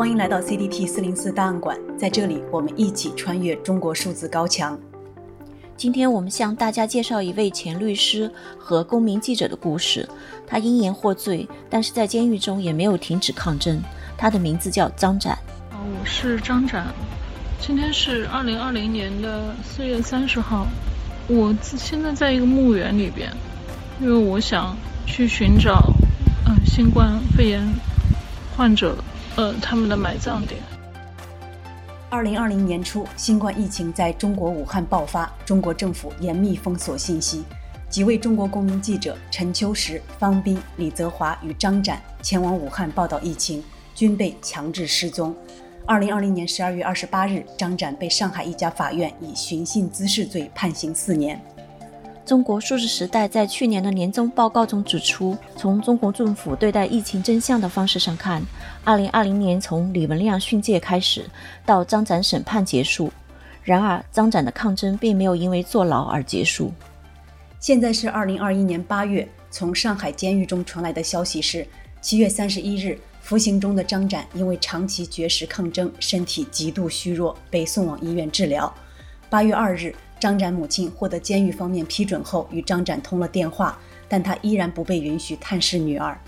欢迎来到 CDT 四零四档案馆，在这里我们一起穿越中国数字高墙。今天我们向大家介绍一位前律师和公民记者的故事。他因言获罪，但是在监狱中也没有停止抗争。他的名字叫张展。啊我是张展。今天是二零二零年的四月三十号。我现在在一个墓园里边，因为我想去寻找，嗯、呃，新冠肺炎患者，呃，他们的埋葬点。二零二零年初，新冠疫情在中国武汉爆发，中国政府严密封锁信息，几位中国公民记者陈秋实、方斌、李泽华与张展前往武汉报道疫情，均被强制失踪。二零二零年十二月二十八日，张展被上海一家法院以寻衅滋事罪判刑四年。中国数字时代在去年的年终报告中指出，从中国政府对待疫情真相的方式上看，二零二零年从李文亮训诫开始到张展审判结束，然而张展的抗争并没有因为坐牢而结束。现在是二零二一年八月，从上海监狱中传来的消息是，七月三十一日。服刑中的张展因为长期绝食抗争，身体极度虚弱，被送往医院治疗。八月二日，张展母亲获得监狱方面批准后，与张展通了电话，但他依然不被允许探视女儿。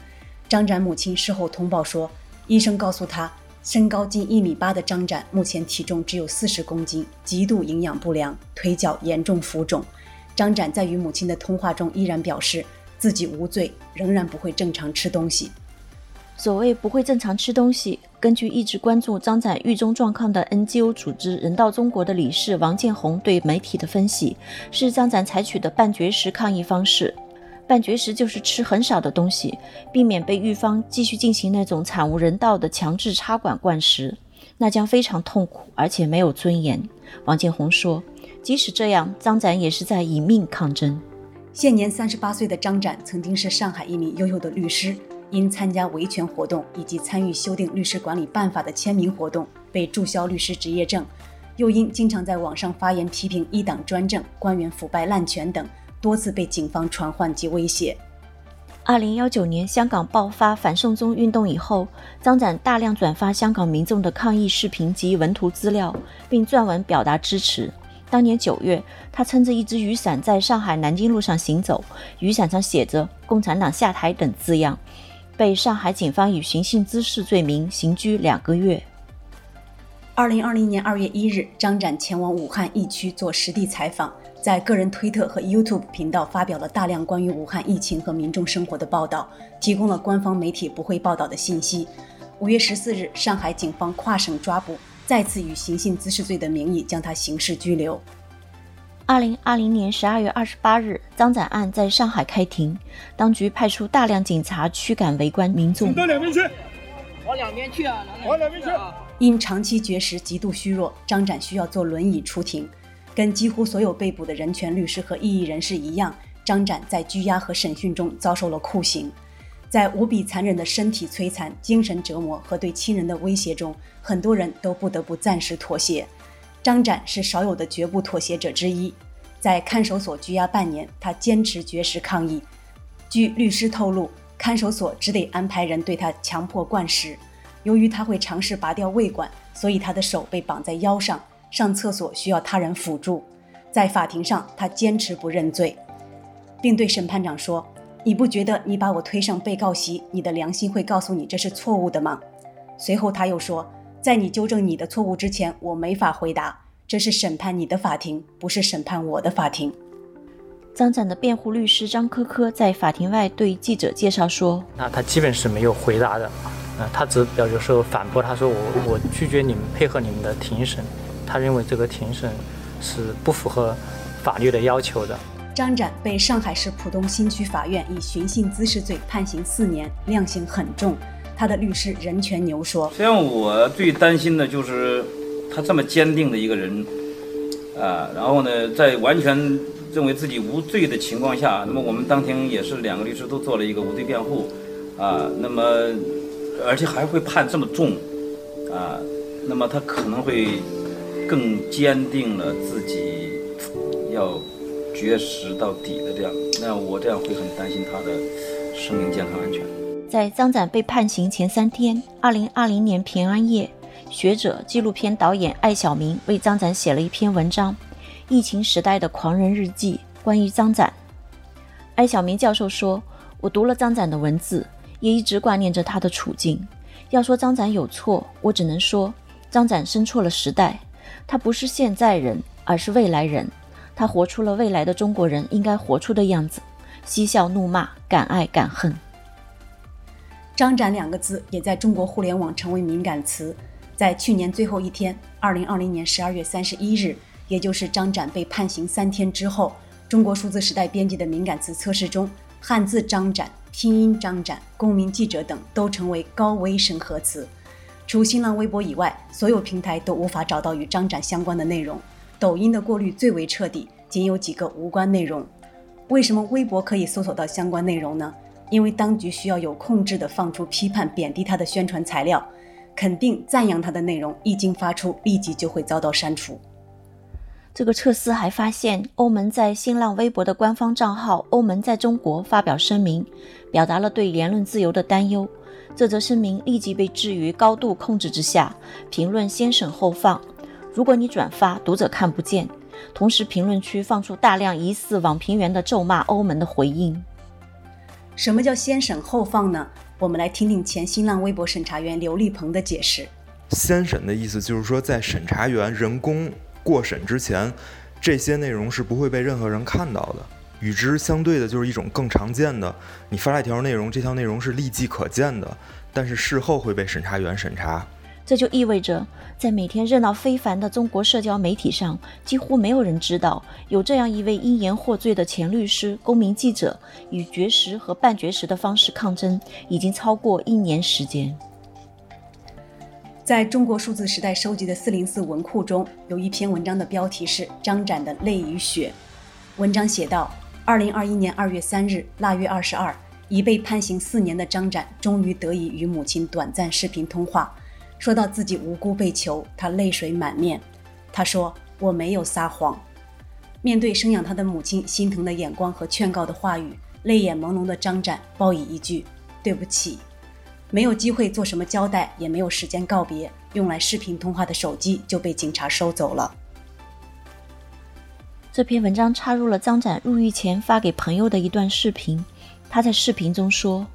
张展母亲事后通报说，医生告诉他，身高近一米八的张展目前体重只有四十公斤，极度营养不良，腿脚严重浮肿。张展在与母亲的通话中依然表示自己无罪，仍然不会正常吃东西。所谓不会正常吃东西，根据一直关注张展狱中状况的 NGO 组织人道中国的理事王建红对媒体的分析，是张展采取的半绝食抗议方式。半绝食就是吃很少的东西，避免被狱方继续进行那种惨无人道的强制插管灌食，那将非常痛苦，而且没有尊严。王建红说，即使这样，张展也是在以命抗争。现年三十八岁的张展，曾经是上海一名优秀的律师。因参加维权活动以及参与修订律师管理办法的签名活动，被注销律师执业证；又因经常在网上发言批评一党专政、官员腐败滥权等，多次被警方传唤及威胁。二零幺九年香港爆发反送中运动以后，张展大量转发香港民众的抗议视频及文图资料，并撰文表达支持。当年九月，他撑着一只雨伞在上海南京路上行走，雨伞上写着“共产党下台”等字样。被上海警方以寻衅滋事罪名刑拘两个月。二零二零年二月一日，张展前往武汉疫区做实地采访，在个人推特和 YouTube 频道发表了大量关于武汉疫情和民众生活的报道，提供了官方媒体不会报道的信息。五月十四日，上海警方跨省抓捕，再次以寻衅滋事罪的名义将他刑事拘留。二零二零年十二月二十八日，张展案在上海开庭，当局派出大量警察驱赶围观民众。到两边去，往两边去啊！往两边去。因长期绝食、极度虚弱，张展需要坐轮椅出庭。跟几乎所有被捕的人权律师和异议人士一样，张展在拘押和审讯中遭受了酷刑，在无比残忍的身体摧残、精神折磨和对亲人的威胁中，很多人都不得不暂时妥协。张展是少有的绝不妥协者之一，在看守所拘押半年，他坚持绝食抗议。据律师透露，看守所只得安排人对他强迫灌食。由于他会尝试拔掉胃管，所以他的手被绑在腰上，上厕所需要他人辅助。在法庭上，他坚持不认罪，并对审判长说：“你不觉得你把我推上被告席，你的良心会告诉你这是错误的吗？”随后他又说。在你纠正你的错误之前，我没法回答。这是审判你的法庭，不是审判我的法庭。张展的辩护律师张科科在法庭外对记者介绍说：“那他基本是没有回答的，呃，他只表示说反驳，他说我我拒绝你们配合你们的庭审，他认为这个庭审是不符合法律的要求的。”张展被上海市浦东新区法院以寻衅滋事罪判刑四年，量刑很重。他的律师任全牛说：“实际上，我最担心的就是他这么坚定的一个人，啊，然后呢，在完全认为自己无罪的情况下，那么我们当庭也是两个律师都做了一个无罪辩护，啊，那么而且还会判这么重，啊，那么他可能会更坚定了自己要绝食到底的这样，那我这样会很担心他的生命健康安全。”在张展被判刑前三天，二零二零年平安夜，学者、纪录片导演艾晓明为张展写了一篇文章《疫情时代的狂人日记》，关于张展。艾晓明教授说：“我读了张展的文字，也一直挂念着他的处境。要说张展有错，我只能说张展生错了时代。他不是现在人，而是未来人。他活出了未来的中国人应该活出的样子：嬉笑怒骂，敢爱敢恨。”张展两个字也在中国互联网成为敏感词。在去年最后一天，二零二零年十二月三十一日，也就是张展被判刑三天之后，中国数字时代编辑的敏感词测试中，汉字张展、拼音张展、公民记者等都成为高危审核词。除新浪微博以外，所有平台都无法找到与张展相关的内容。抖音的过滤最为彻底，仅有几个无关内容。为什么微博可以搜索到相关内容呢？因为当局需要有控制地放出批判、贬低他的宣传材料，肯定、赞扬他的内容一经发出，立即就会遭到删除。这个测试还发现，欧盟在新浪微博的官方账号“欧盟在中国”发表声明，表达了对言论自由的担忧。这则声明立即被置于高度控制之下，评论先审后放。如果你转发，读者看不见。同时，评论区放出大量疑似网评员的咒骂欧盟的回应。什么叫先审后放呢？我们来听听前新浪微博审查员刘立鹏的解释。先审的意思就是说，在审查员人工过审之前，这些内容是不会被任何人看到的。与之相对的，就是一种更常见的，你发了一条内容，这条内容是立即可见的，但是事后会被审查员审查。这就意味着，在每天热闹非凡的中国社交媒体上，几乎没有人知道有这样一位因言获罪的前律师、公民记者，以绝食和半绝食的方式抗争，已经超过一年时间。在中国数字时代收集的四零四文库中，有一篇文章的标题是《张展的泪与血》。文章写道：二零二一年二月三日腊月二十二，已被判刑四年的张展，终于得以与母亲短暂视频通话。说到自己无辜被囚，他泪水满面。他说：“我没有撒谎。”面对生养他的母亲心疼的眼光和劝告的话语，泪眼朦胧的张展报以一句：“对不起。”没有机会做什么交代，也没有时间告别，用来视频通话的手机就被警察收走了。这篇文章插入了张展入狱前发给朋友的一段视频。他在视频中说。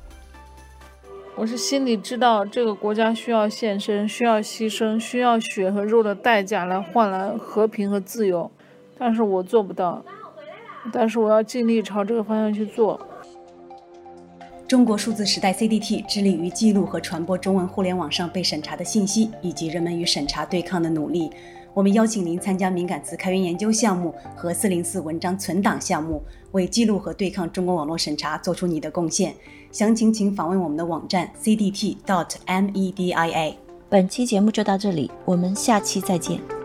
我是心里知道，这个国家需要献身，需要牺牲，需要血和肉的代价来换来和平和自由，但是我做不到，但是我要尽力朝这个方向去做。中国数字时代 CDT 致力于记录和传播中文互联网上被审查的信息，以及人们与审查对抗的努力。我们邀请您参加敏感词开源研究项目和四零四文章存档项目，为记录和对抗中国网络审查做出你的贡献。详情请访问我们的网站 cdt.media。本期节目就到这里，我们下期再见。